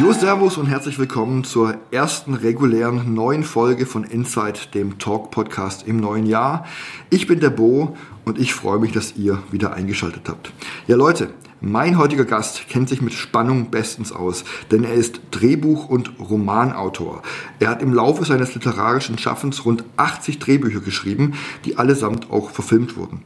Jo, Servus und herzlich willkommen zur ersten regulären neuen Folge von Inside, dem Talk-Podcast im neuen Jahr. Ich bin der Bo und ich freue mich, dass ihr wieder eingeschaltet habt. Ja, Leute, mein heutiger Gast kennt sich mit Spannung bestens aus, denn er ist Drehbuch- und Romanautor. Er hat im Laufe seines literarischen Schaffens rund 80 Drehbücher geschrieben, die allesamt auch verfilmt wurden.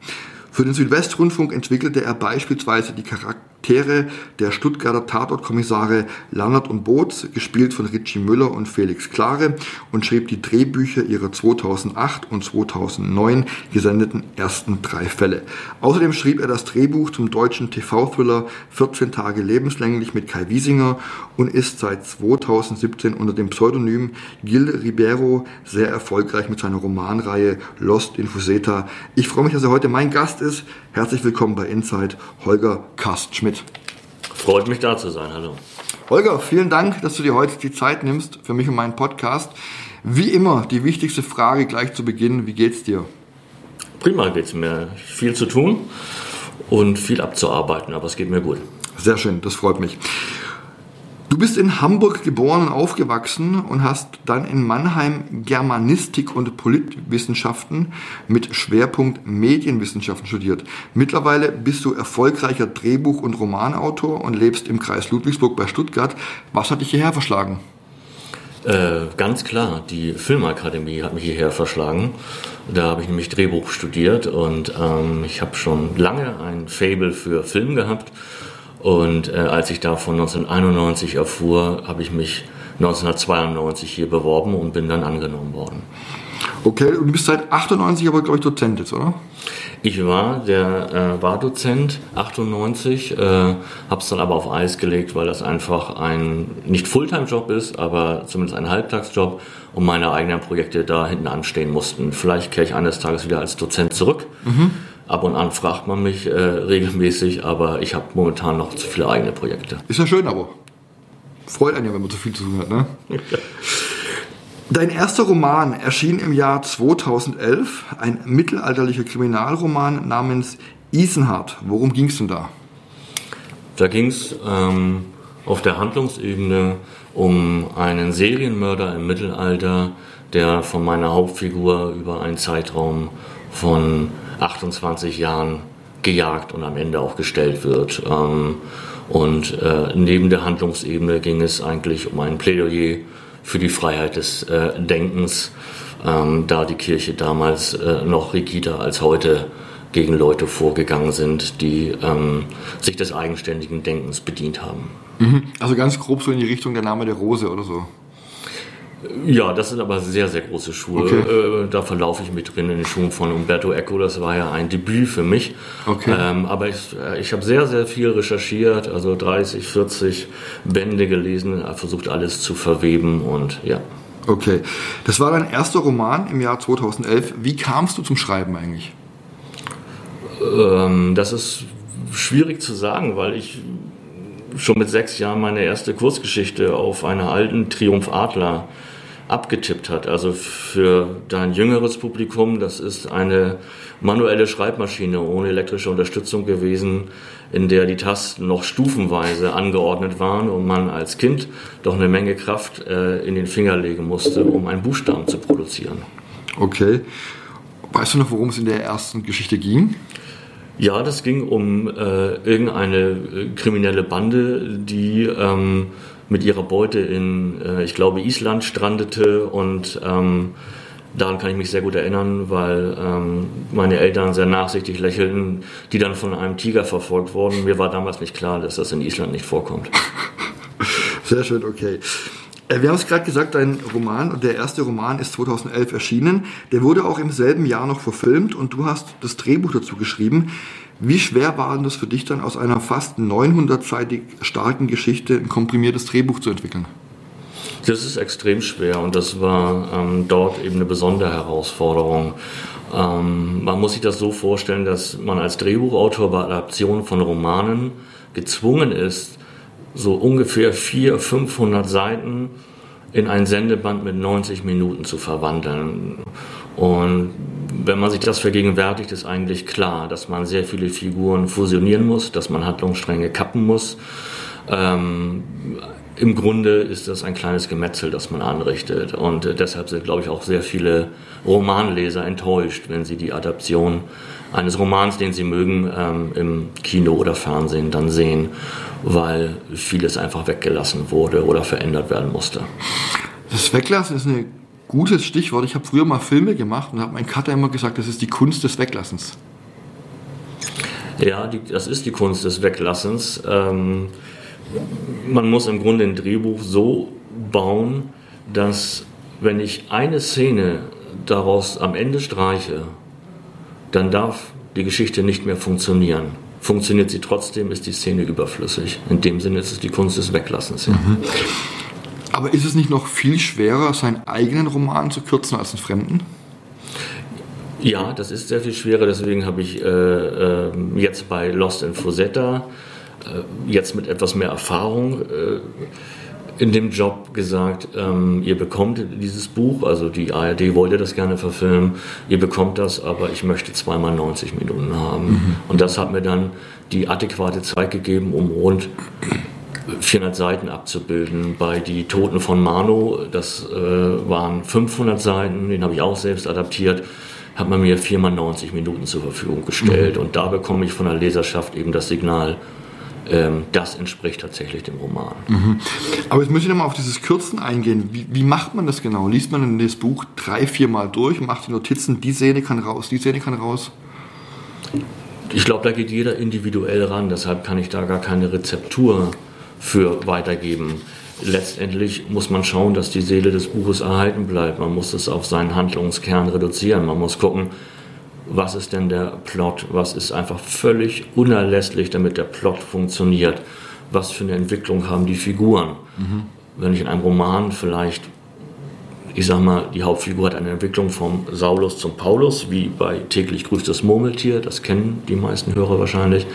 Für den Südwestrundfunk entwickelte er beispielsweise die Charakter Charaktere der Stuttgarter Tatortkommissare Lannert und Boots, gespielt von Richie Müller und Felix Klare, und schrieb die Drehbücher ihrer 2008 und 2009 gesendeten ersten drei Fälle. Außerdem schrieb er das Drehbuch zum deutschen TV-Thriller 14 Tage lebenslänglich mit Kai Wiesinger und ist seit 2017 unter dem Pseudonym Gil Ribeiro sehr erfolgreich mit seiner Romanreihe Lost in Fuseta. Ich freue mich, dass er heute mein Gast ist. Herzlich willkommen bei Inside, Holger Karst-Schmidt. Freut mich da zu sein, hallo. Holger, vielen Dank, dass du dir heute die Zeit nimmst für mich und meinen Podcast. Wie immer, die wichtigste Frage gleich zu Beginn, wie geht's dir? Prima geht's mir. Viel zu tun und viel abzuarbeiten, aber es geht mir gut. Sehr schön, das freut mich. Du bist in Hamburg geboren und aufgewachsen und hast dann in Mannheim Germanistik und Politwissenschaften mit Schwerpunkt Medienwissenschaften studiert. Mittlerweile bist du erfolgreicher Drehbuch- und Romanautor und lebst im Kreis Ludwigsburg bei Stuttgart. Was hat dich hierher verschlagen? Äh, ganz klar, die Filmakademie hat mich hierher verschlagen. Da habe ich nämlich Drehbuch studiert und ähm, ich habe schon lange ein Fable für Film gehabt und äh, als ich davon 1991 erfuhr, habe ich mich 1992 hier beworben und bin dann angenommen worden. Okay, und du bist seit 98 aber, glaube ich, Dozent jetzt, oder? Ich war, der äh, war Dozent 98, äh, habe es dann aber auf Eis gelegt, weil das einfach ein nicht Fulltime-Job ist, aber zumindest ein Halbtagsjob und meine eigenen Projekte da hinten anstehen mussten. Vielleicht kehre ich eines Tages wieder als Dozent zurück. Mhm. Ab und an fragt man mich äh, regelmäßig, aber ich habe momentan noch zu viele eigene Projekte. Ist ja schön, aber freut einen ja, wenn man zu viel zu tun hat, ne? Dein erster Roman erschien im Jahr 2011, ein mittelalterlicher Kriminalroman namens Isenhardt. Worum ging es denn da? Da ging es ähm, auf der Handlungsebene um einen Serienmörder im Mittelalter, der von meiner Hauptfigur über einen Zeitraum von 28 Jahren gejagt und am Ende auch gestellt wird. Ähm, und äh, neben der Handlungsebene ging es eigentlich um ein Plädoyer für die Freiheit des äh, Denkens, ähm, da die Kirche damals äh, noch rigider als heute gegen Leute vorgegangen sind, die ähm, sich des eigenständigen Denkens bedient haben. Mhm. Also ganz grob so in die Richtung der Name der Rose oder so. Ja, das sind aber sehr, sehr große Schuhe. Okay. Äh, da verlaufe ich mit drin in den Schuhen von Umberto Eco. Das war ja ein Debüt für mich. Okay. Ähm, aber ich, äh, ich habe sehr, sehr viel recherchiert, also 30, 40 Bände gelesen, versucht alles zu verweben und ja. Okay. Das war dein erster Roman im Jahr 2011. Wie kamst du zum Schreiben eigentlich? Ähm, das ist schwierig zu sagen, weil ich schon mit sechs Jahren meine erste Kurzgeschichte auf einer alten Triumph Adler abgetippt hat. Also für dein jüngeres Publikum, das ist eine manuelle Schreibmaschine ohne elektrische Unterstützung gewesen, in der die Tasten noch stufenweise angeordnet waren und man als Kind doch eine Menge Kraft äh, in den Finger legen musste, um einen Buchstaben zu produzieren. Okay. Weißt du noch, worum es in der ersten Geschichte ging? Ja, das ging um äh, irgendeine äh, kriminelle Bande, die ähm, mit ihrer Beute in, äh, ich glaube, Island strandete und ähm, daran kann ich mich sehr gut erinnern, weil ähm, meine Eltern sehr nachsichtig lächelten, die dann von einem Tiger verfolgt wurden. Mir war damals nicht klar, dass das in Island nicht vorkommt. Sehr schön, okay. Äh, wir haben es gerade gesagt, dein Roman, der erste Roman ist 2011 erschienen. Der wurde auch im selben Jahr noch verfilmt und du hast das Drehbuch dazu geschrieben. Wie schwer war denn das für dich dann aus einer fast 900-seitig starken Geschichte ein komprimiertes Drehbuch zu entwickeln? Das ist extrem schwer und das war ähm, dort eben eine besondere Herausforderung. Ähm, man muss sich das so vorstellen, dass man als Drehbuchautor bei Adaptionen von Romanen gezwungen ist, so ungefähr 400, 500 Seiten in ein Sendeband mit 90 Minuten zu verwandeln. Und wenn man sich das vergegenwärtigt, ist eigentlich klar, dass man sehr viele Figuren fusionieren muss, dass man Handlungsstränge kappen muss. Ähm, Im Grunde ist das ein kleines Gemetzel, das man anrichtet. Und äh, deshalb sind, glaube ich, auch sehr viele Romanleser enttäuscht, wenn sie die Adaption eines Romans, den sie mögen, ähm, im Kino oder Fernsehen dann sehen, weil vieles einfach weggelassen wurde oder verändert werden musste. Das Weglassen ist ein gutes Stichwort. Ich habe früher mal Filme gemacht und habe mein Cutter immer gesagt, das ist die Kunst des Weglassens. Ja, die, das ist die Kunst des Weglassens. Ähm, man muss im Grunde ein Drehbuch so bauen, dass wenn ich eine Szene daraus am Ende streiche, dann darf die Geschichte nicht mehr funktionieren. Funktioniert sie trotzdem, ist die Szene überflüssig. In dem Sinne ist es die Kunst des Weglassens. Ja. Mhm. Aber ist es nicht noch viel schwerer, seinen eigenen Roman zu kürzen als einen fremden? Ja, das ist sehr viel schwerer. Deswegen habe ich äh, äh, jetzt bei Lost in Fusetta, äh, jetzt mit etwas mehr Erfahrung, äh, in dem Job gesagt, ähm, ihr bekommt dieses Buch, also die ARD wollte das gerne verfilmen, ihr bekommt das, aber ich möchte zweimal 90 Minuten haben. Mhm. Und das hat mir dann die adäquate Zeit gegeben, um rund 400 Seiten abzubilden. Bei Die Toten von Mano, das äh, waren 500 Seiten, den habe ich auch selbst adaptiert, hat man mir viermal 90 Minuten zur Verfügung gestellt. Mhm. Und da bekomme ich von der Leserschaft eben das Signal, ähm, das entspricht tatsächlich dem Roman. Mhm. Aber jetzt möchte ich nochmal auf dieses Kürzen eingehen. Wie, wie, macht man das genau? Liest man das Buch drei, viermal durch, macht die Notizen, die Szene kann raus, die Szene kann raus? Ich glaube, da geht jeder individuell ran, deshalb kann ich da gar keine Rezeptur für weitergeben. Letztendlich muss man schauen, dass die Seele des Buches erhalten bleibt. Man muss es auf seinen Handlungskern reduzieren. Man muss gucken, was ist denn der Plot, was ist einfach völlig unerlässlich, damit der Plot funktioniert, was für eine Entwicklung haben die Figuren. Mhm. Wenn ich in einem Roman vielleicht, ich sag mal, die Hauptfigur hat eine Entwicklung vom Saulus zum Paulus, wie bei täglich grüßt das Murmeltier, das kennen die meisten Hörer wahrscheinlich.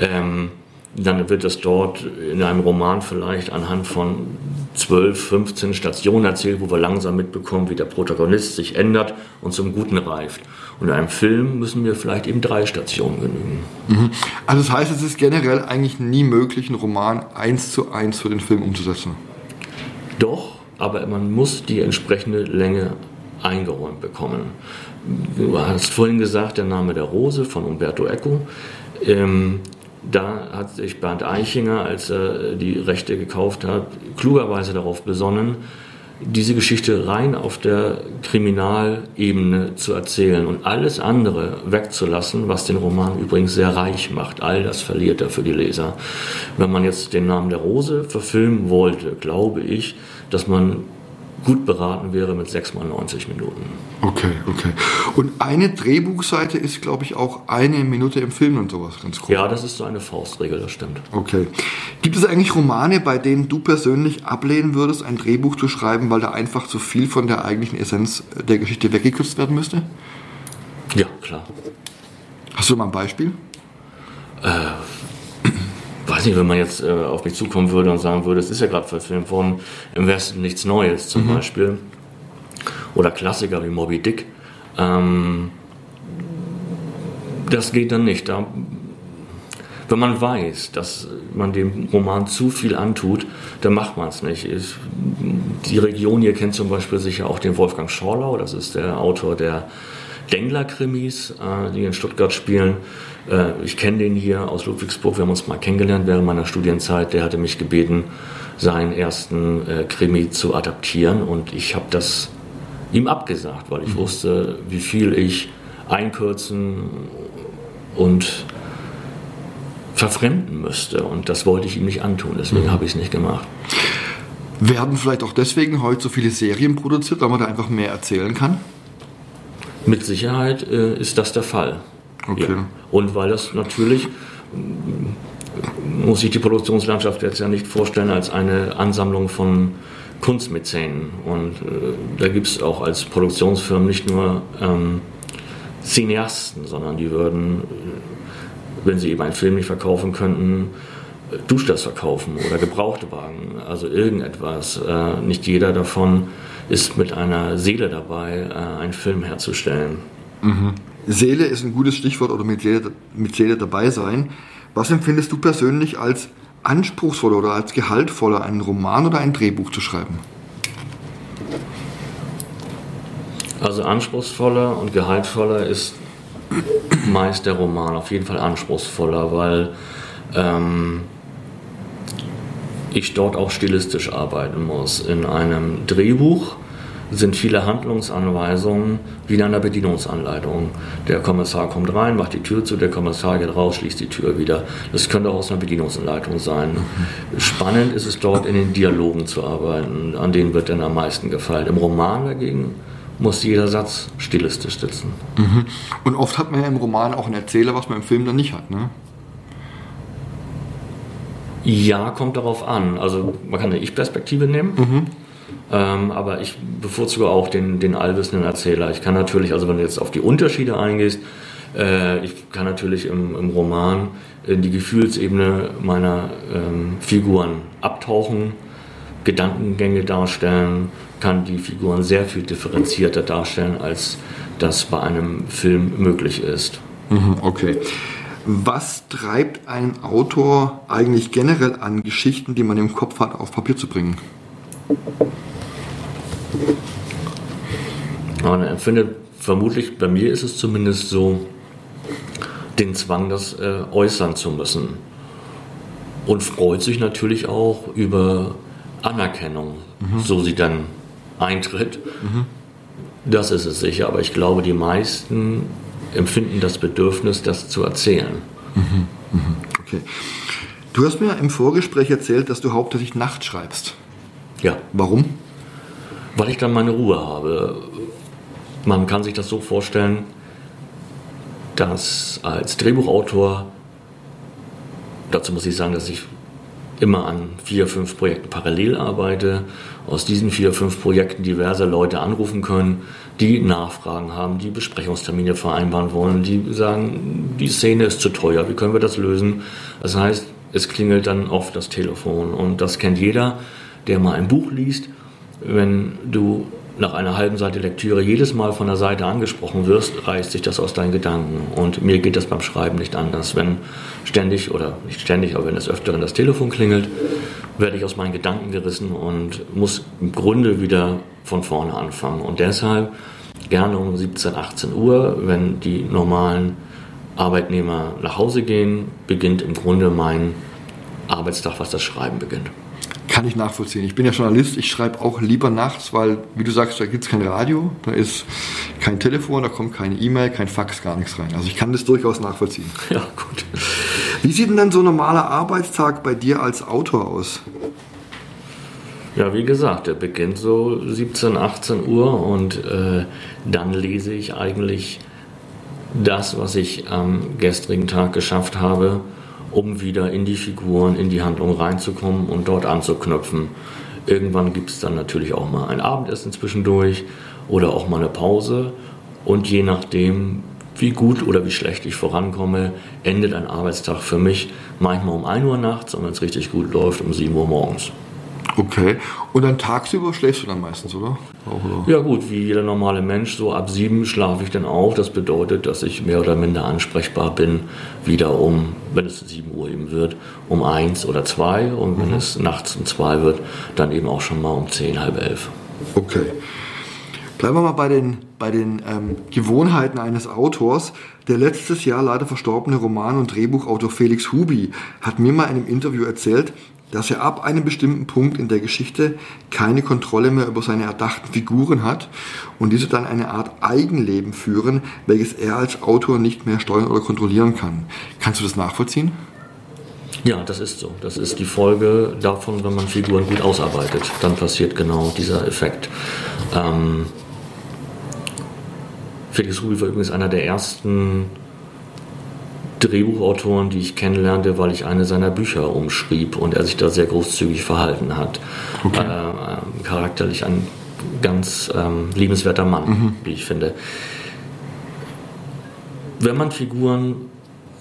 Ähm, dann wird es dort in einem Roman vielleicht anhand von 12, 15 Stationen erzählt, wo wir langsam mitbekommen, wie der Protagonist sich ändert und zum Guten reift. Und in einem Film müssen wir vielleicht eben drei Stationen genügen. Mhm. Also das heißt, es ist generell eigentlich nie möglich, einen Roman eins zu eins für den Film umzusetzen. Doch, aber man muss die entsprechende Länge eingeräumt bekommen. Du hast vorhin gesagt, der Name der Rose von Umberto Eco. Ähm, da hat sich Bernd Eichinger, als er die Rechte gekauft hat, klugerweise darauf besonnen, diese Geschichte rein auf der Kriminalebene zu erzählen und alles andere wegzulassen, was den Roman übrigens sehr reich macht. All das verliert er für die Leser. Wenn man jetzt den Namen der Rose verfilmen wollte, glaube ich, dass man gut beraten wäre mit 6 mal 90 Minuten. Okay, okay. Und eine Drehbuchseite ist, glaube ich, auch eine Minute im Film und sowas, ganz grob. Ja, das ist so eine Faustregel, das stimmt. Okay. Gibt es eigentlich Romane, bei denen du persönlich ablehnen würdest, ein Drehbuch zu schreiben, weil da einfach zu viel von der eigentlichen Essenz der Geschichte weggekürzt werden müsste? Ja, klar. Hast du mal ein Beispiel? Äh, weiß nicht, wenn man jetzt äh, auf mich zukommen würde und sagen würde, es ist ja gerade verfilmt worden, im Westen nichts Neues zum mhm. Beispiel. Oder Klassiker wie Moby Dick. Ähm, das geht dann nicht. Da, wenn man weiß, dass man dem Roman zu viel antut, dann macht man es nicht. Ich, die Region hier kennt zum Beispiel sicher auch den Wolfgang Schorlau, das ist der Autor der Dengler-Krimis, äh, die in Stuttgart spielen. Äh, ich kenne den hier aus Ludwigsburg, wir haben uns mal kennengelernt während meiner Studienzeit. Der hatte mich gebeten, seinen ersten äh, Krimi zu adaptieren und ich habe das ihm abgesagt, weil ich mhm. wusste, wie viel ich einkürzen und verfremden müsste. Und das wollte ich ihm nicht antun, deswegen mhm. habe ich es nicht gemacht. Werden vielleicht auch deswegen heute so viele Serien produziert, weil man da einfach mehr erzählen kann? Mit Sicherheit äh, ist das der Fall. Okay. Ja. Und weil das natürlich muss sich die Produktionslandschaft jetzt ja nicht vorstellen als eine Ansammlung von Kunstmäzenen. Und äh, da gibt es auch als Produktionsfirmen nicht nur ähm, Cineasten, sondern die würden, äh, wenn sie eben einen Film nicht verkaufen könnten, Duschdas verkaufen oder gebrauchte Wagen, also irgendetwas. Äh, nicht jeder davon ist mit einer Seele dabei, äh, einen Film herzustellen. Mhm. Seele ist ein gutes Stichwort oder mit Seele, mit Seele dabei sein. Was empfindest du persönlich als anspruchsvoller oder als gehaltvoller, einen Roman oder ein Drehbuch zu schreiben? Also anspruchsvoller und gehaltvoller ist meist der Roman, auf jeden Fall anspruchsvoller, weil ähm, ich dort auch stilistisch arbeiten muss. In einem Drehbuch sind viele Handlungsanweisungen wie in einer Bedienungsanleitung. Der Kommissar kommt rein, macht die Tür zu, der Kommissar geht raus, schließt die Tür wieder. Das könnte auch aus einer Bedienungsanleitung sein. Spannend ist es dort, in den Dialogen zu arbeiten. An denen wird dann am meisten gefallen. Im Roman dagegen muss jeder Satz stilistisch sitzen. Mhm. Und oft hat man ja im Roman auch einen Erzähler, was man im Film dann nicht hat, ne? Ja, kommt darauf an. Also man kann eine Ich-Perspektive nehmen. Mhm. Ähm, aber ich bevorzuge auch den, den allwissenden Erzähler. Ich kann natürlich, also wenn du jetzt auf die Unterschiede eingehst, äh, ich kann natürlich im, im Roman in die Gefühlsebene meiner ähm, Figuren abtauchen, Gedankengänge darstellen, kann die Figuren sehr viel differenzierter darstellen, als das bei einem Film möglich ist. Mhm, okay. Was treibt einen Autor eigentlich generell an, Geschichten, die man im Kopf hat, auf Papier zu bringen? Man empfindet vermutlich, bei mir ist es zumindest so, den Zwang, das äh, äußern zu müssen. Und freut sich natürlich auch über Anerkennung, mhm. so sie dann eintritt. Mhm. Das ist es sicher, aber ich glaube, die meisten empfinden das Bedürfnis, das zu erzählen. Mhm. Mhm. Okay. Du hast mir im Vorgespräch erzählt, dass du hauptsächlich nachts schreibst. Ja. Warum? Weil ich dann meine Ruhe habe. Man kann sich das so vorstellen, dass als Drehbuchautor, dazu muss ich sagen, dass ich immer an vier, fünf Projekten parallel arbeite, aus diesen vier, fünf Projekten diverse Leute anrufen können, die Nachfragen haben, die Besprechungstermine vereinbaren wollen, die sagen, die Szene ist zu teuer, wie können wir das lösen? Das heißt, es klingelt dann oft das Telefon und das kennt jeder, der mal ein Buch liest. Wenn du nach einer halben Seite Lektüre jedes Mal von der Seite angesprochen wirst, reißt sich das aus deinen Gedanken. Und mir geht das beim Schreiben nicht anders. Wenn ständig oder nicht ständig, aber wenn es öfter das Telefon klingelt, werde ich aus meinen Gedanken gerissen und muss im Grunde wieder von vorne anfangen. Und deshalb gerne um 17, 18 Uhr, wenn die normalen Arbeitnehmer nach Hause gehen, beginnt im Grunde mein Arbeitstag, was das Schreiben beginnt. Kann ich nachvollziehen. Ich bin ja Journalist, ich schreibe auch lieber nachts, weil, wie du sagst, da gibt es kein Radio, da ist kein Telefon, da kommt keine E-Mail, kein Fax, gar nichts rein. Also ich kann das durchaus nachvollziehen. Ja, gut. Wie sieht denn dann so ein normaler Arbeitstag bei dir als Autor aus? Ja, wie gesagt, der beginnt so 17, 18 Uhr und äh, dann lese ich eigentlich das, was ich am gestrigen Tag geschafft habe um wieder in die Figuren, in die Handlung reinzukommen und dort anzuknüpfen. Irgendwann gibt es dann natürlich auch mal ein Abendessen zwischendurch oder auch mal eine Pause. Und je nachdem, wie gut oder wie schlecht ich vorankomme, endet ein Arbeitstag für mich manchmal um 1 Uhr nachts und wenn es richtig gut läuft, um 7 Uhr morgens. Okay. Und dann tagsüber schläfst du dann meistens, oder? Oder? Ja gut, wie jeder normale Mensch, so ab sieben schlafe ich dann auf. Das bedeutet, dass ich mehr oder minder ansprechbar bin, wieder um, wenn es sieben Uhr eben wird, um eins oder zwei. Und wenn mhm. es nachts um zwei wird, dann eben auch schon mal um zehn, halb elf. Okay. Bleiben wir mal bei den, bei den ähm, Gewohnheiten eines Autors. Der letztes Jahr leider verstorbene Roman- und Drehbuchautor Felix Hubi hat mir mal in einem Interview erzählt, dass er ab einem bestimmten Punkt in der Geschichte keine Kontrolle mehr über seine erdachten Figuren hat und diese dann eine Art Eigenleben führen, welches er als Autor nicht mehr steuern oder kontrollieren kann. Kannst du das nachvollziehen? Ja, das ist so. Das ist die Folge davon, wenn man Figuren gut ausarbeitet. Dann passiert genau dieser Effekt. Ähm, Felix Ruby war übrigens einer der ersten Drehbuchautoren, die ich kennenlernte, weil ich eine seiner Bücher umschrieb und er sich da sehr großzügig verhalten hat. Okay. Äh, charakterlich ein ganz ähm, liebenswerter Mann, mhm. wie ich finde. Wenn man Figuren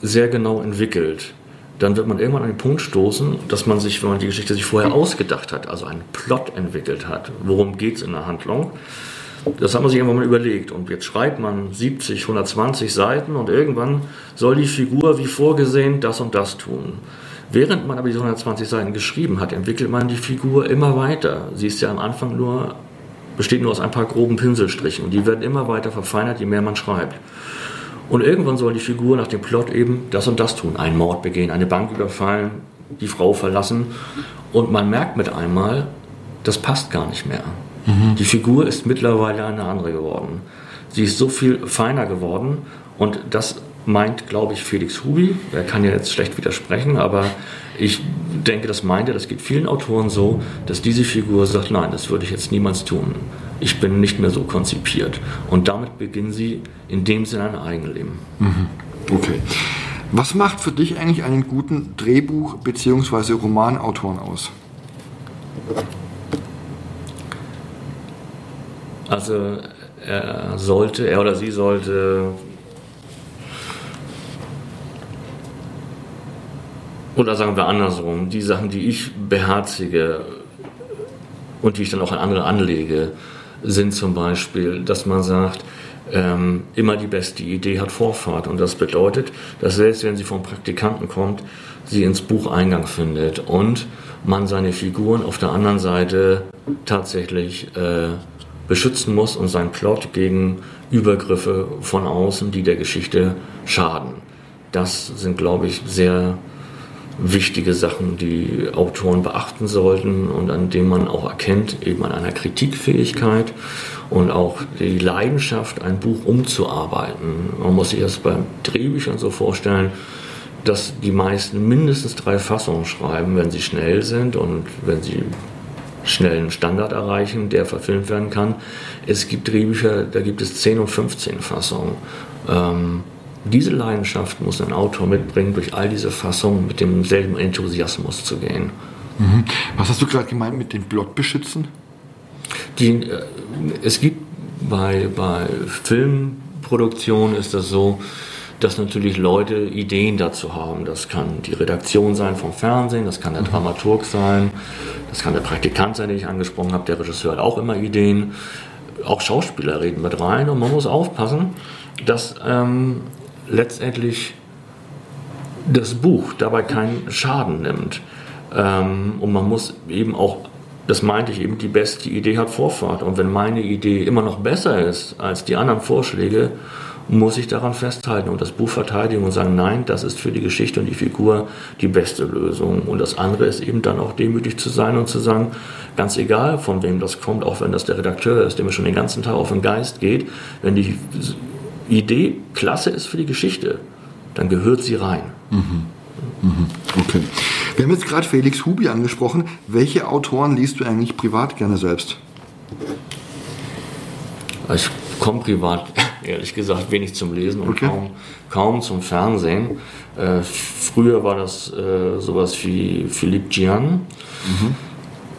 sehr genau entwickelt, dann wird man irgendwann an den Punkt stoßen, dass man sich, wenn man die Geschichte sich vorher ausgedacht hat, also einen Plot entwickelt hat, worum geht es in der Handlung, das hat man sich irgendwann mal überlegt. Und jetzt schreibt man 70, 120 Seiten und irgendwann soll die Figur wie vorgesehen das und das tun. Während man aber diese 120 Seiten geschrieben hat, entwickelt man die Figur immer weiter. Sie ist ja am Anfang nur, besteht nur aus ein paar groben Pinselstrichen und die werden immer weiter verfeinert, je mehr man schreibt. Und irgendwann soll die Figur nach dem Plot eben das und das tun. Einen Mord begehen, eine Bank überfallen, die Frau verlassen. Und man merkt mit einmal, das passt gar nicht mehr. Die Figur ist mittlerweile eine andere geworden. Sie ist so viel feiner geworden und das meint, glaube ich, Felix Hubi. Er kann ja jetzt schlecht widersprechen, aber ich denke, das meint er, das geht vielen Autoren so, dass diese Figur sagt, nein, das würde ich jetzt niemals tun. Ich bin nicht mehr so konzipiert. Und damit beginnen sie in dem Sinne ein Eigenleben. Mhm. Okay. Was macht für dich eigentlich einen guten Drehbuch- bzw. Romanautoren aus? Also er sollte, er oder sie sollte oder sagen wir andersrum, die Sachen, die ich beherzige und die ich dann auch an andere anlege, sind zum Beispiel, dass man sagt, ähm, immer die beste Idee hat Vorfahrt. Und das bedeutet, dass selbst wenn sie vom Praktikanten kommt, sie ins Buch Eingang findet und man seine Figuren auf der anderen Seite tatsächlich äh, beschützen muss und seinen Plot gegen Übergriffe von außen, die der Geschichte schaden. Das sind, glaube ich, sehr wichtige Sachen, die Autoren beachten sollten und an denen man auch erkennt, eben an einer Kritikfähigkeit und auch die Leidenschaft, ein Buch umzuarbeiten. Man muss sich das bei Drehbüchern so vorstellen, dass die meisten mindestens drei Fassungen schreiben, wenn sie schnell sind und wenn sie schnellen Standard erreichen, der verfilmt werden kann. Es gibt Drehbücher, da gibt es 10 und 15 Fassungen. Ähm, diese Leidenschaft muss ein Autor mitbringen, durch all diese Fassungen mit demselben Enthusiasmus zu gehen. Mhm. Was hast du gerade gemeint mit den Plot beschützen? Die, äh, es gibt bei, bei Filmproduktionen ist das so, dass natürlich Leute Ideen dazu haben. Das kann die Redaktion sein vom Fernsehen, das kann der mhm. Dramaturg sein, das kann der Praktikant sein, den ich angesprochen habe. Der Regisseur hat auch immer Ideen. Auch Schauspieler reden mit rein und man muss aufpassen, dass ähm, letztendlich das Buch dabei keinen Schaden nimmt. Ähm, und man muss eben auch, das meinte ich eben, die beste Idee hat Vorfahrt. Und wenn meine Idee immer noch besser ist als die anderen Vorschläge, muss ich daran festhalten und das Buch verteidigen und sagen, nein, das ist für die Geschichte und die Figur die beste Lösung. Und das andere ist eben dann auch demütig zu sein und zu sagen, ganz egal von wem das kommt, auch wenn das der Redakteur ist, der mir schon den ganzen Tag auf den Geist geht, wenn die Idee klasse ist für die Geschichte, dann gehört sie rein. Mhm. Mhm. Okay. Wir haben jetzt gerade Felix Hubi angesprochen. Welche Autoren liest du eigentlich privat gerne selbst? Ich komme privat, ehrlich gesagt, wenig zum Lesen und okay. kaum, kaum zum Fernsehen. Äh, früher war das äh, sowas wie Philippe Gian, mhm.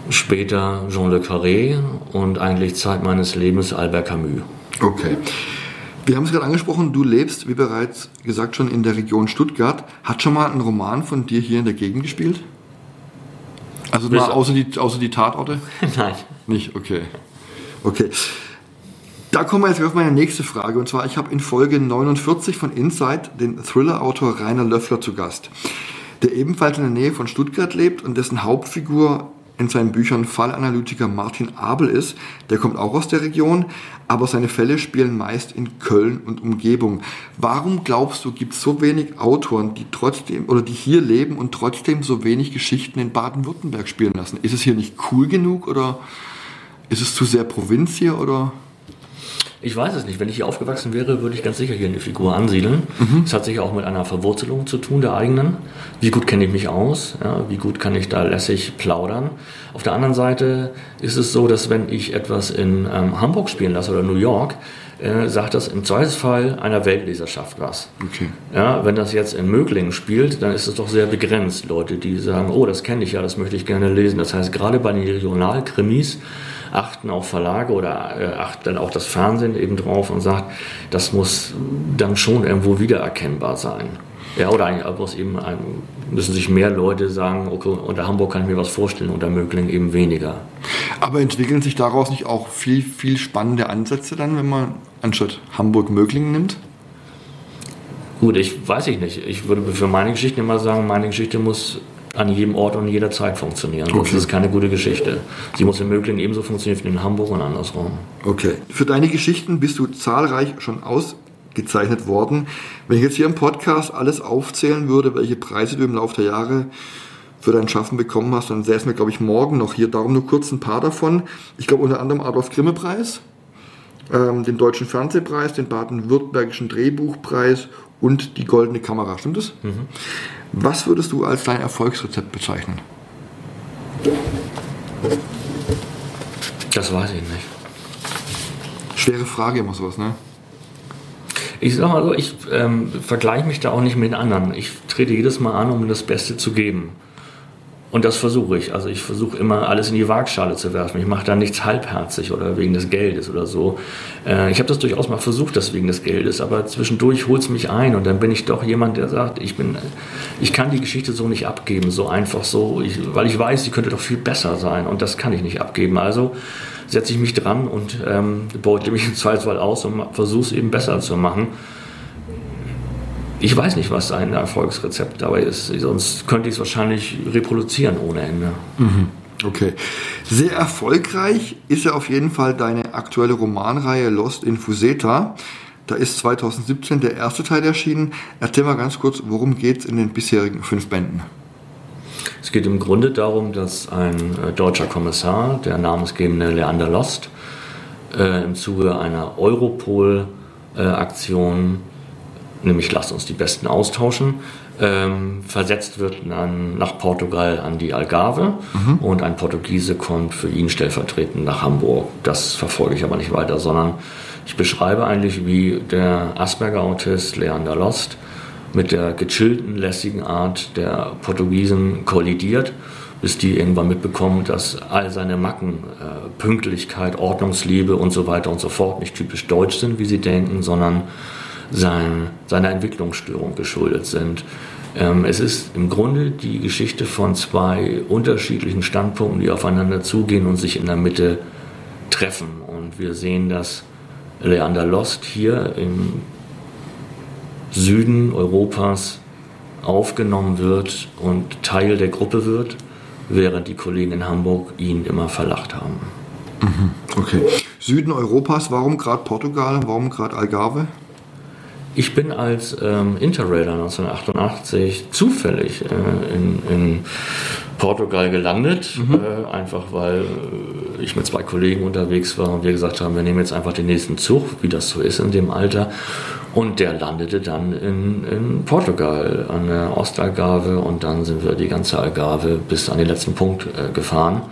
später Jean Le Carré und eigentlich Zeit meines Lebens Albert Camus. Okay. Wir haben es gerade angesprochen, du lebst, wie bereits gesagt, schon in der Region Stuttgart. Hat schon mal ein Roman von dir hier in der Gegend gespielt? Also mal außer die, außer die Tatorte? Nein. Nicht, okay. Okay. Da kommen wir jetzt auf meine nächste Frage. Und zwar, ich habe in Folge 49 von Inside den Thriller-Autor Rainer Löffler zu Gast, der ebenfalls in der Nähe von Stuttgart lebt und dessen Hauptfigur in seinen Büchern Fallanalytiker Martin Abel ist. Der kommt auch aus der Region, aber seine Fälle spielen meist in Köln und Umgebung. Warum glaubst du, gibt es so wenig Autoren, die trotzdem oder die hier leben und trotzdem so wenig Geschichten in Baden-Württemberg spielen lassen? Ist es hier nicht cool genug oder ist es zu sehr Provinz hier oder? Ich weiß es nicht. Wenn ich hier aufgewachsen wäre, würde ich ganz sicher hier eine Figur ansiedeln. Mhm. Es hat sicher auch mit einer Verwurzelung zu tun, der eigenen. Wie gut kenne ich mich aus? Ja, wie gut kann ich da lässig plaudern? Auf der anderen Seite ist es so, dass wenn ich etwas in ähm, Hamburg spielen lasse oder New York, äh, sagt das im Zweifelsfall einer Weltleserschaft was. Okay. Ja, wenn das jetzt in Möglingen spielt, dann ist es doch sehr begrenzt. Leute, die sagen, oh, das kenne ich ja, das möchte ich gerne lesen. Das heißt, gerade bei den Regionalkrimis achten auch Verlage oder äh, achten auch das Fernsehen eben drauf und sagt, das muss dann schon irgendwo wiedererkennbar sein. Ja, oder eigentlich muss eben ein, müssen sich mehr Leute sagen, okay, unter Hamburg kann ich mir was vorstellen, unter Mögling eben weniger. Aber entwickeln sich daraus nicht auch viel, viel spannende Ansätze dann, wenn man anstatt Hamburg-Möglingen nimmt? Gut, ich weiß ich nicht. Ich würde für meine Geschichte immer sagen, meine Geschichte muss an jedem Ort und jeder Zeit funktionieren. Okay. Das ist keine gute Geschichte. Sie muss in Möglingen ebenso funktionieren wie in Hamburg und andersrum. Okay. Für deine Geschichten bist du zahlreich schon aus gezeichnet worden. Wenn ich jetzt hier im Podcast alles aufzählen würde, welche Preise du im Laufe der Jahre für dein Schaffen bekommen hast, dann sähe es mir, glaube ich, morgen noch hier. Darum nur kurz ein paar davon. Ich glaube unter anderem Adolf Grimme Preis, ähm, den Deutschen Fernsehpreis, den Baden-Württembergischen Drehbuchpreis und die Goldene Kamera. Stimmt das? Mhm. Was würdest du als dein Erfolgsrezept bezeichnen? Das weiß ich nicht. Schwere Frage immer sowas, ne? Ich sag mal so, ich ähm, vergleiche mich da auch nicht mit anderen. Ich trete jedes Mal an, um das Beste zu geben. Und das versuche ich. Also ich versuche immer alles in die Waagschale zu werfen. Ich mache da nichts halbherzig oder wegen des Geldes oder so. Äh, ich habe das durchaus mal versucht, das wegen des Geldes, aber zwischendurch holt es mich ein und dann bin ich doch jemand, der sagt, ich bin, ich kann die Geschichte so nicht abgeben, so einfach so, ich, weil ich weiß, sie könnte doch viel besser sein und das kann ich nicht abgeben. Also setze ich mich dran und ähm, beute mich im Zweifelsfall aus und versuche es eben besser zu machen. Ich weiß nicht, was ein Erfolgsrezept dabei ist, sonst könnte ich es wahrscheinlich reproduzieren ohne Ende. Mhm. Okay. Sehr erfolgreich ist ja auf jeden Fall deine aktuelle Romanreihe Lost in Fuseta. Da ist 2017 der erste Teil erschienen. Erzähl mal ganz kurz, worum geht es in den bisherigen fünf Bänden? Es geht im Grunde darum, dass ein äh, deutscher Kommissar, der namensgebende Leander Lost, äh, im Zuge einer Europol-Aktion, nämlich lasst uns die Besten austauschen, ähm, versetzt wird an, nach Portugal an die Algarve mhm. und ein Portugiese kommt für ihn stellvertretend nach Hamburg. Das verfolge ich aber nicht weiter, sondern ich beschreibe eigentlich, wie der Asperger-Autist Leander Lost mit der gechillten, lässigen Art der Portugiesen kollidiert, bis die irgendwann mitbekommen, dass all seine Macken, äh, Pünktlichkeit, Ordnungsliebe und so weiter und so fort nicht typisch deutsch sind, wie sie denken, sondern sein, seiner Entwicklungsstörung geschuldet sind. Ähm, es ist im Grunde die Geschichte von zwei unterschiedlichen Standpunkten, die aufeinander zugehen und sich in der Mitte treffen. Und wir sehen, dass Leander Lost hier im Süden Europas aufgenommen wird und Teil der Gruppe wird, während die Kollegen in Hamburg ihn immer verlacht haben. Mhm, okay. Süden Europas, warum gerade Portugal, warum gerade Algarve? Ich bin als ähm, Interrailer 1988 zufällig äh, in, in, Portugal gelandet, mhm. äh, einfach weil äh, ich mit zwei Kollegen unterwegs war und wir gesagt haben, wir nehmen jetzt einfach den nächsten Zug, wie das so ist in dem Alter. Und der landete dann in, in Portugal an der Ostalgarve und dann sind wir die ganze Algarve bis an den letzten Punkt äh, gefahren.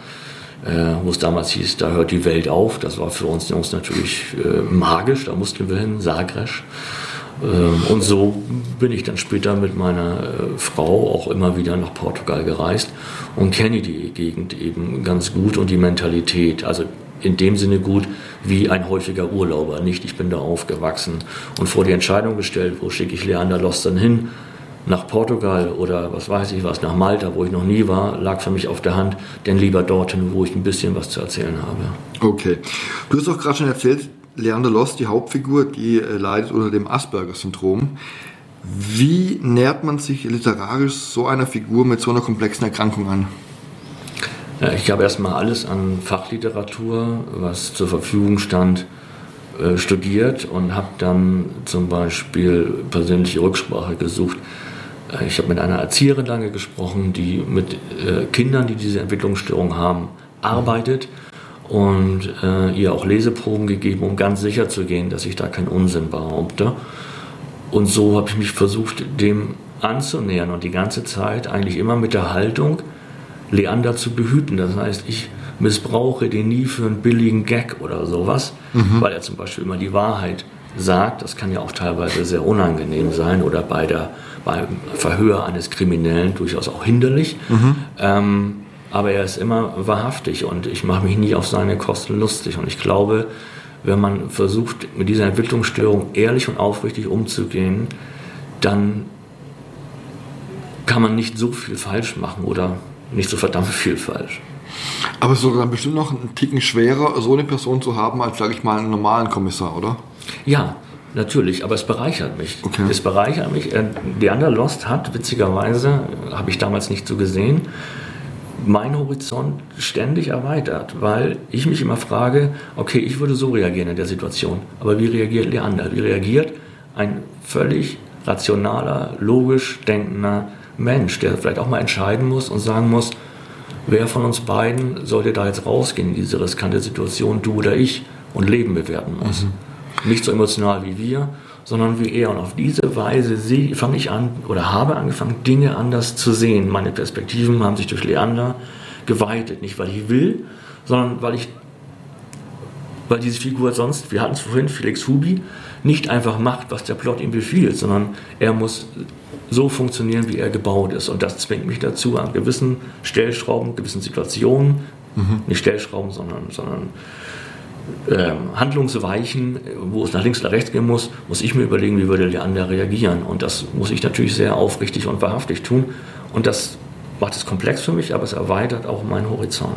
Äh, wo es damals hieß, da hört die Welt auf. Das war für uns Jungs natürlich äh, magisch, da mussten wir hin, Sagres. Ähm, und so bin ich dann später mit meiner äh, Frau auch immer wieder nach Portugal gereist und kenne die Gegend eben ganz gut und die Mentalität. Also in dem Sinne gut wie ein häufiger Urlauber. Nicht, ich bin da aufgewachsen und vor die Entscheidung gestellt, wo schicke ich Leander Lost dann hin? Nach Portugal oder was weiß ich was, nach Malta, wo ich noch nie war, lag für mich auf der Hand, denn lieber dorthin, wo ich ein bisschen was zu erzählen habe. Okay. Du hast auch gerade schon erzählt, Leander Lost, die Hauptfigur, die äh, leidet unter dem Asperger-Syndrom. Wie nähert man sich literarisch so einer Figur mit so einer komplexen Erkrankung an? Ich habe erstmal alles an Fachliteratur, was zur Verfügung stand, äh, studiert und habe dann zum Beispiel persönliche Rücksprache gesucht. Äh, ich habe mit einer Erzieherin lange gesprochen, die mit Kindern, die diese Entwicklungsstörung haben, arbeitet und ihr auch Leseproben gegeben, um ganz sicher zu gehen, dass ich da keinen Unsinn behaupte. Und so habe ich mich versucht, dem anzunähern und die ganze Zeit eigentlich immer mit der Haltung, Leander zu behüten. Das heißt, ich missbrauche den nie für einen billigen Gag oder sowas, weil er zum Beispiel immer die Wahrheit sagt. Das kann ja auch teilweise sehr unangenehm sein oder bei der, beim Verhör eines Kriminellen durchaus auch hinderlich. Ähm, aber er ist immer wahrhaftig und ich mache mich nie auf seine Kosten lustig. Und ich glaube, wenn man versucht, mit dieser Entwicklungsstörung ehrlich und aufrichtig umzugehen, dann kann man nicht so viel falsch machen oder nicht so verdammt viel falsch. Aber es ist sogar bestimmt noch einen Ticken schwerer, so eine Person zu haben, als, sage ich mal, einen normalen Kommissar, oder? Ja, natürlich, aber es bereichert mich. Okay. Es bereichert mich. Äh, Leander Lost hat, witzigerweise, habe ich damals nicht so gesehen, mein Horizont ständig erweitert, weil ich mich immer frage, okay, ich würde so reagieren in der Situation, aber wie reagiert Leander? Wie reagiert ein völlig rationaler, logisch denkender Mensch, der vielleicht auch mal entscheiden muss und sagen muss, wer von uns beiden sollte da jetzt rausgehen in diese riskante Situation, du oder ich, und Leben bewerten muss. Nicht so emotional wie wir, sondern wie er. Und auf diese Weise fange ich an oder habe angefangen, Dinge anders zu sehen. Meine Perspektiven haben sich durch Leander geweitet. Nicht weil ich will, sondern weil ich weil diese Figur sonst, wir hatten es vorhin, Felix Hubi, nicht einfach macht, was der Plot ihm befiehlt, sondern er muss so funktionieren, wie er gebaut ist. Und das zwingt mich dazu, an gewissen Stellschrauben, gewissen Situationen, nicht Stellschrauben, sondern, sondern ähm, Handlungsweichen, wo es nach links oder rechts gehen muss, muss ich mir überlegen, wie würde Leander reagieren. Und das muss ich natürlich sehr aufrichtig und wahrhaftig tun. Und das macht es komplex für mich, aber es erweitert auch meinen Horizont.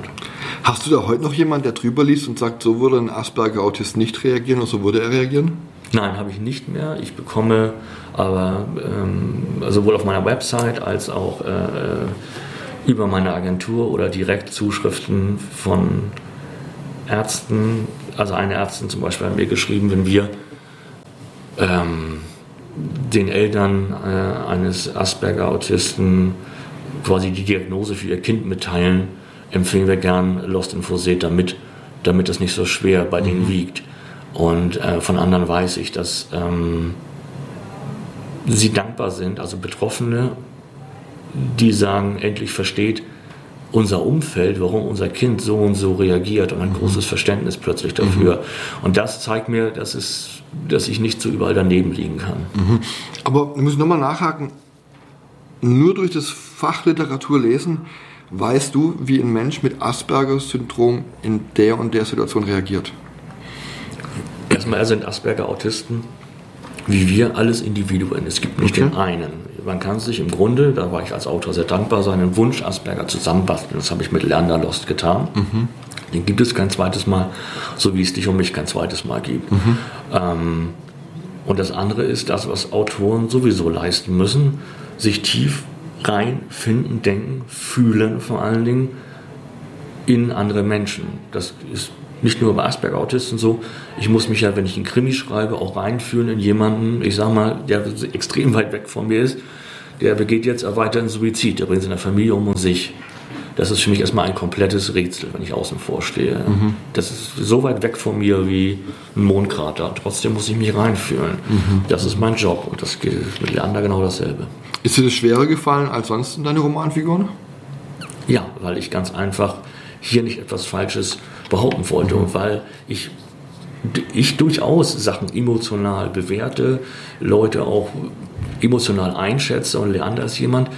Hast du da heute noch jemanden, der drüber liest und sagt, so würde ein Asperger-Autist nicht reagieren oder so würde er reagieren? Nein, habe ich nicht mehr. Ich bekomme aber ähm, sowohl auf meiner Website als auch äh, über meine Agentur oder direkt Zuschriften von Ärzten. Also eine Ärztin zum Beispiel hat mir geschrieben, wenn wir ähm, den Eltern äh, eines Asperger-Autisten quasi die Diagnose für ihr Kind mitteilen, empfehlen wir gern Lost in Foseta mit, damit es nicht so schwer bei denen wiegt. Und äh, von anderen weiß ich, dass ähm, sie dankbar sind, also Betroffene, die sagen, endlich versteht unser Umfeld, warum unser Kind so und so reagiert und ein großes Verständnis plötzlich dafür. Und das zeigt mir, dass, es, dass ich nicht so überall daneben liegen kann. Aber ich muss nochmal nachhaken. Nur durch das Fachliteratur lesen, weißt du, wie ein Mensch mit Asperger-Syndrom in der und der Situation reagiert. Erstmal sind Asperger Autisten, wie wir, alles Individuen. Es gibt nicht Okay. den einen. Man kann sich im Grunde, da war ich als Autor sehr dankbar, seinen Wunsch Asperger zusammenbasteln. Das habe ich mit Lerner Lost getan. Den gibt es kein zweites Mal, so wie es dich und mich kein zweites Mal gibt. Ähm, und das andere ist das, was Autoren sowieso leisten müssen, sich tief reinfinden, denken, fühlen vor allen Dingen in andere Menschen. Das ist nicht nur bei Asperger-Autisten so. Ich muss mich ja, wenn ich einen Krimi schreibe, auch reinfühlen in jemanden, ich sag mal, der extrem weit weg von mir ist. Der begeht jetzt erweiterten Suizid, der bringt seine Familie um und sich. Das ist für mich erstmal ein komplettes Rätsel, wenn ich außen vor stehe. Das ist so weit weg von mir wie ein Mondkrater. Trotzdem muss ich mich reinfühlen. Das ist mein Job und das gilt mit Leander genau dasselbe. Ist dir das schwerer gefallen als sonst in deine Romanfiguren? Ja, weil ich ganz einfach hier nicht etwas Falsches behaupten wollte und weil ich, ich durchaus Sachen emotional bewerte, Leute auch emotional einschätze und Leander ist jemand,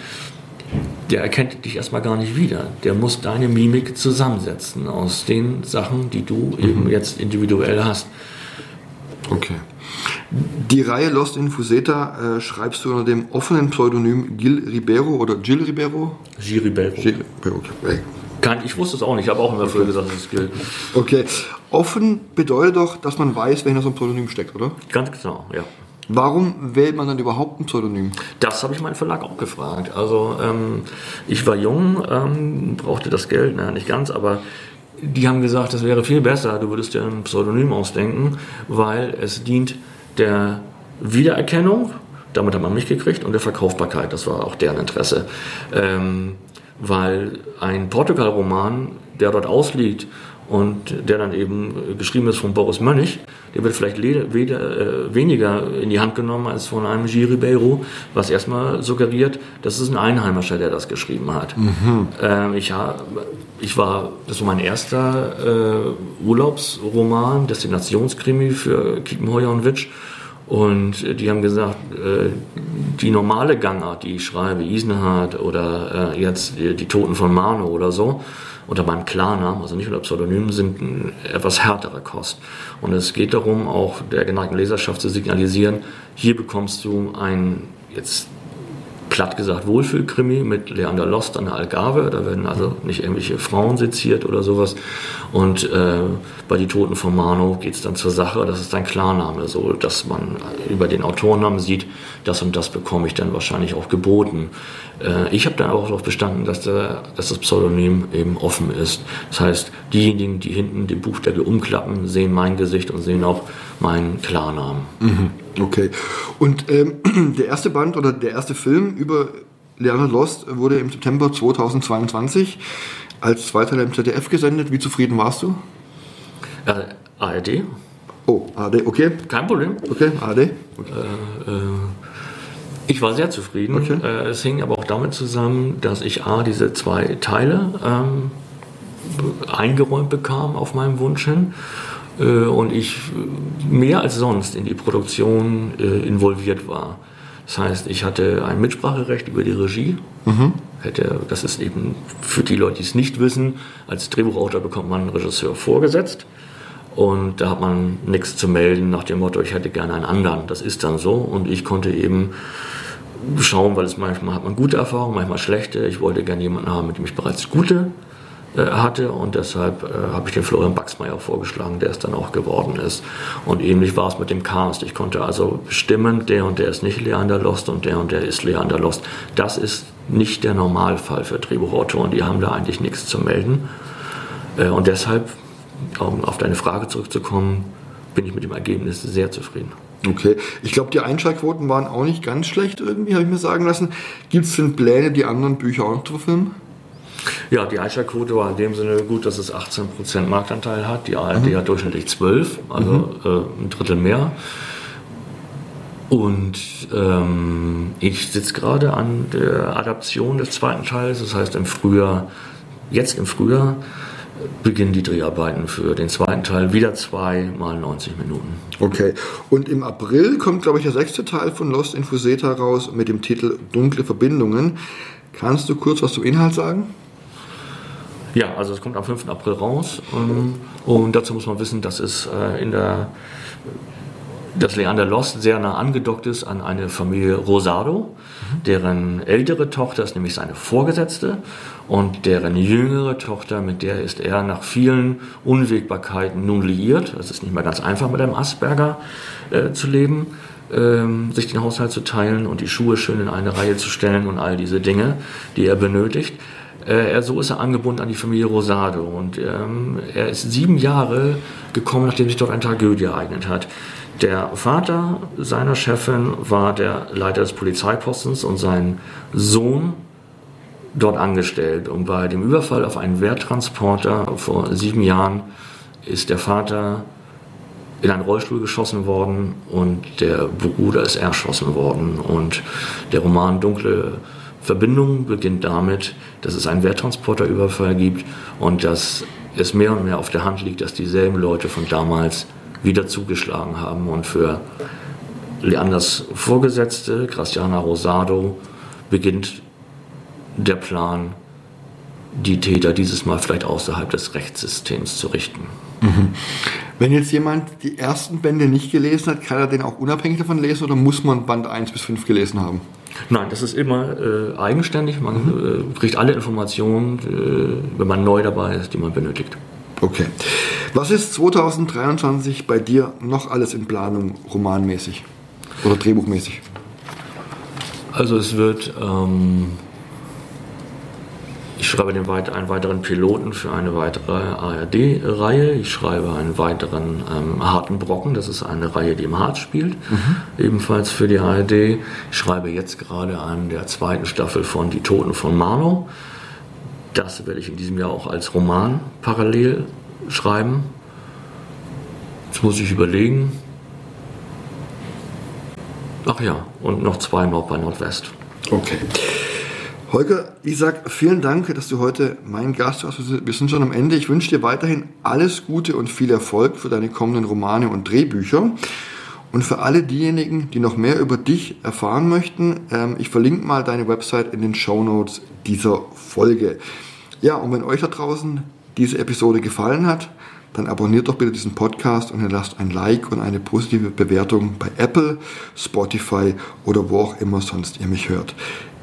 der erkennt dich erstmal gar nicht wieder. Der muss deine Mimik zusammensetzen aus den Sachen, die du eben jetzt individuell hast. Okay. Die Reihe Lost in Fuseta äh, schreibst du unter dem offenen Pseudonym Gil Ribeiro oder Gil Ribeiro? Giribello. Gil Ribeiro, okay. Kann, ich wusste es auch nicht, ich habe auch immer früher gesagt, dass es gilt. Okay. Offen bedeutet doch, dass man weiß, wer hinter so einem Pseudonym steckt, oder? Ganz genau, ja. Warum wählt man dann überhaupt ein Pseudonym? Das habe ich meinen Verlag auch gefragt. Also ähm, ich war jung, ähm, brauchte das Geld, naja, nicht ganz, aber die haben gesagt, das wäre viel besser, du würdest dir ein Pseudonym ausdenken, weil es dient der Wiedererkennung, damit hat man mich gekriegt, und der Verkaufbarkeit, das war auch deren Interesse. Ähm, weil ein Portugal-Roman, der dort ausliegt und der dann eben geschrieben ist von Boris Mönch, der wird vielleicht weder, äh, weniger in die Hand genommen als von einem G. Ribeiro, was erstmal suggeriert, dass es ein Einheimischer, der das geschrieben hat. Mhm. Äh, ich, ich war, das war mein erster äh, Urlaubsroman, Destinationskrimi für Kiepenheuer und Witsch. Und die haben gesagt, äh, die normale Gangart, die ich schreibe, Isenhardt oder äh, jetzt die Toten von Mano oder so, unter meinem Klarnamen, also nicht unter Pseudonym, sind etwas härtere Kost. Und es geht darum, auch der geneigten Leserschaft zu signalisieren, hier bekommst du ein jetzt platt gesagt Wohlfühlkrimi mit Leander Lost an der Algarve. Da werden also nicht irgendwelche Frauen seziert oder sowas. Und äh, bei Die Toten von Mano geht es dann zur Sache. Das ist ein Klarname, so dass man über den Autorennamen sieht, das und das bekomme ich dann wahrscheinlich auch geboten. Äh, ich habe dann auch darauf bestanden, dass, der, dass das Pseudonym eben offen ist. Das heißt, diejenigen, die hinten den Buchdeckel umklappen, sehen mein Gesicht und sehen auch meinen Klarnamen. Mhm. Okay. Und ähm, der erste Band oder der erste Film über Leonard Lost wurde im September 2022 als Zweiteiler im ZDF gesendet. Wie zufrieden warst du? Äh, ARD. Oh, ARD, okay. Kein Problem. Okay, ARD. Okay. Äh, äh, ich war sehr zufrieden. Okay. Äh, es hing aber auch damit zusammen, dass ich A, diese zwei Teile ähm, eingeräumt bekam auf meinem Wunsch hin und ich mehr als sonst in die Produktion äh, involviert war. Das heißt, ich hatte ein Mitspracherecht über die Regie. Mhm. Hätte, das ist eben für die Leute, die es nicht wissen, als Drehbuchautor bekommt man einen Regisseur vorgesetzt. Und da hat man nichts zu melden nach dem Motto, ich hätte gerne einen anderen. Das ist dann so. Und ich konnte eben schauen, weil es manchmal hat man gute Erfahrungen, manchmal schlechte. Ich wollte gerne jemanden haben, mit dem ich bereits gute äh, hatte und deshalb äh, habe ich den Florian Baxmeier vorgeschlagen, der es dann auch geworden ist. Und ähnlich war es mit dem Cast. Ich konnte also bestimmen, der und der ist nicht Leander Lost und der und der ist Leander Lost. Das ist nicht der Normalfall für Drehbuchautoren, die haben da eigentlich nichts zu melden. Äh, und deshalb, um auf deine Frage zurückzukommen, bin ich mit dem Ergebnis sehr zufrieden. Okay, ich glaube, die Einschaltquoten waren auch nicht ganz schlecht irgendwie, habe ich mir sagen lassen. Gibt es denn Pläne, die anderen Bücher auch noch zu verfilmen? Ja, die Einschaltquote war in dem Sinne gut, dass es 18% Marktanteil hat. Die ARD mhm. hat durchschnittlich 12, also mhm. äh, ein Drittel mehr. Und ähm, ich sitze gerade an der Adaption des zweiten Teils. Das heißt, im Frühjahr, jetzt im Frühjahr, beginnen die Dreharbeiten für den zweiten Teil. Wieder zwei mal 90 Minuten. Okay. Und im April kommt, glaube ich, der sechste Teil von Lost in Fuseta raus mit dem Titel Dunkle Verbindungen. Kannst du kurz was zum Inhalt sagen? Ja, also es kommt am 5. April raus. Ähm, und dazu muss man wissen, dass es äh, in der dass Leander Lost sehr nah angedockt ist an eine Familie Rosado, deren ältere Tochter ist nämlich seine Vorgesetzte und deren jüngere Tochter, mit der ist er nach vielen Unwägbarkeiten nun liiert. Es ist nicht mehr ganz einfach mit einem Asperger äh, zu leben, ähm, sich den Haushalt zu teilen und die Schuhe schön in eine Reihe zu stellen und all diese Dinge, die er benötigt. Äh, er, so ist er angebunden an die Familie Rosado und ähm, er ist sieben Jahre gekommen, nachdem sich dort eine Tragödie ereignet hat. Der Vater seiner Chefin war der Leiter des Polizeipostens und sein Sohn dort angestellt. Und bei dem Überfall auf einen Werttransporter vor sieben Jahren ist der Vater in einen Rollstuhl geschossen worden und der Bruder ist erschossen worden. Und der Roman Dunkle Verbindung beginnt damit, dass es einen Werttransporterüberfall gibt und dass es mehr und mehr auf der Hand liegt, dass dieselben Leute von damals wieder zugeschlagen haben. Und für Leanders Vorgesetzte, Graciana Rosado, beginnt der Plan, die Täter dieses Mal vielleicht außerhalb des Rechtssystems zu richten. Mhm. Wenn jetzt jemand die ersten Bände nicht gelesen hat, kann er den auch unabhängig davon lesen oder muss man Band 1 bis 5 gelesen haben? Nein, das ist immer äh, eigenständig. Man mhm. äh, kriegt alle Informationen, äh, wenn man neu dabei ist, die man benötigt. Okay. Was ist 2023 bei dir noch alles in Planung, romanmäßig oder drehbuchmäßig? Also es wird ähm, ich schreibe den einen weiteren Piloten für eine weitere ARD-Reihe. Ich schreibe einen weiteren ähm, Harten Brocken. Das ist eine Reihe, die im Harz spielt. Mhm. Ebenfalls für die ARD. Ich schreibe jetzt gerade an der zweiten Staffel von Die Toten von Marlow. Das werde ich in diesem Jahr auch als Roman parallel schreiben. Jetzt muss ich überlegen. Ach ja, und noch zwei Nord bei Nordwest. Okay. Holger, ich sage vielen Dank, dass du heute mein Gast warst. Wir sind schon am Ende. Ich wünsche dir weiterhin alles Gute und viel Erfolg für deine kommenden Romane und Drehbücher. Und für alle diejenigen, die noch mehr über dich erfahren möchten, ähm, ich verlinke mal deine Website in den Show Notes dieser Folge. Ja, und wenn euch da draußen diese Episode gefallen hat, dann abonniert doch bitte diesen Podcast und hinterlasst ein Like und eine positive Bewertung bei Apple, Spotify oder wo auch immer sonst ihr mich hört.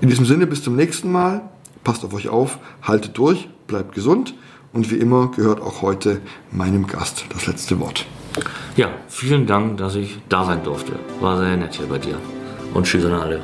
In diesem Sinne bis zum nächsten Mal. Passt auf euch auf, haltet durch, bleibt gesund und wie immer gehört auch heute meinem Gast das letzte Wort. Ja, vielen Dank, dass ich da sein durfte. War sehr nett hier bei dir. Und tschüss an alle.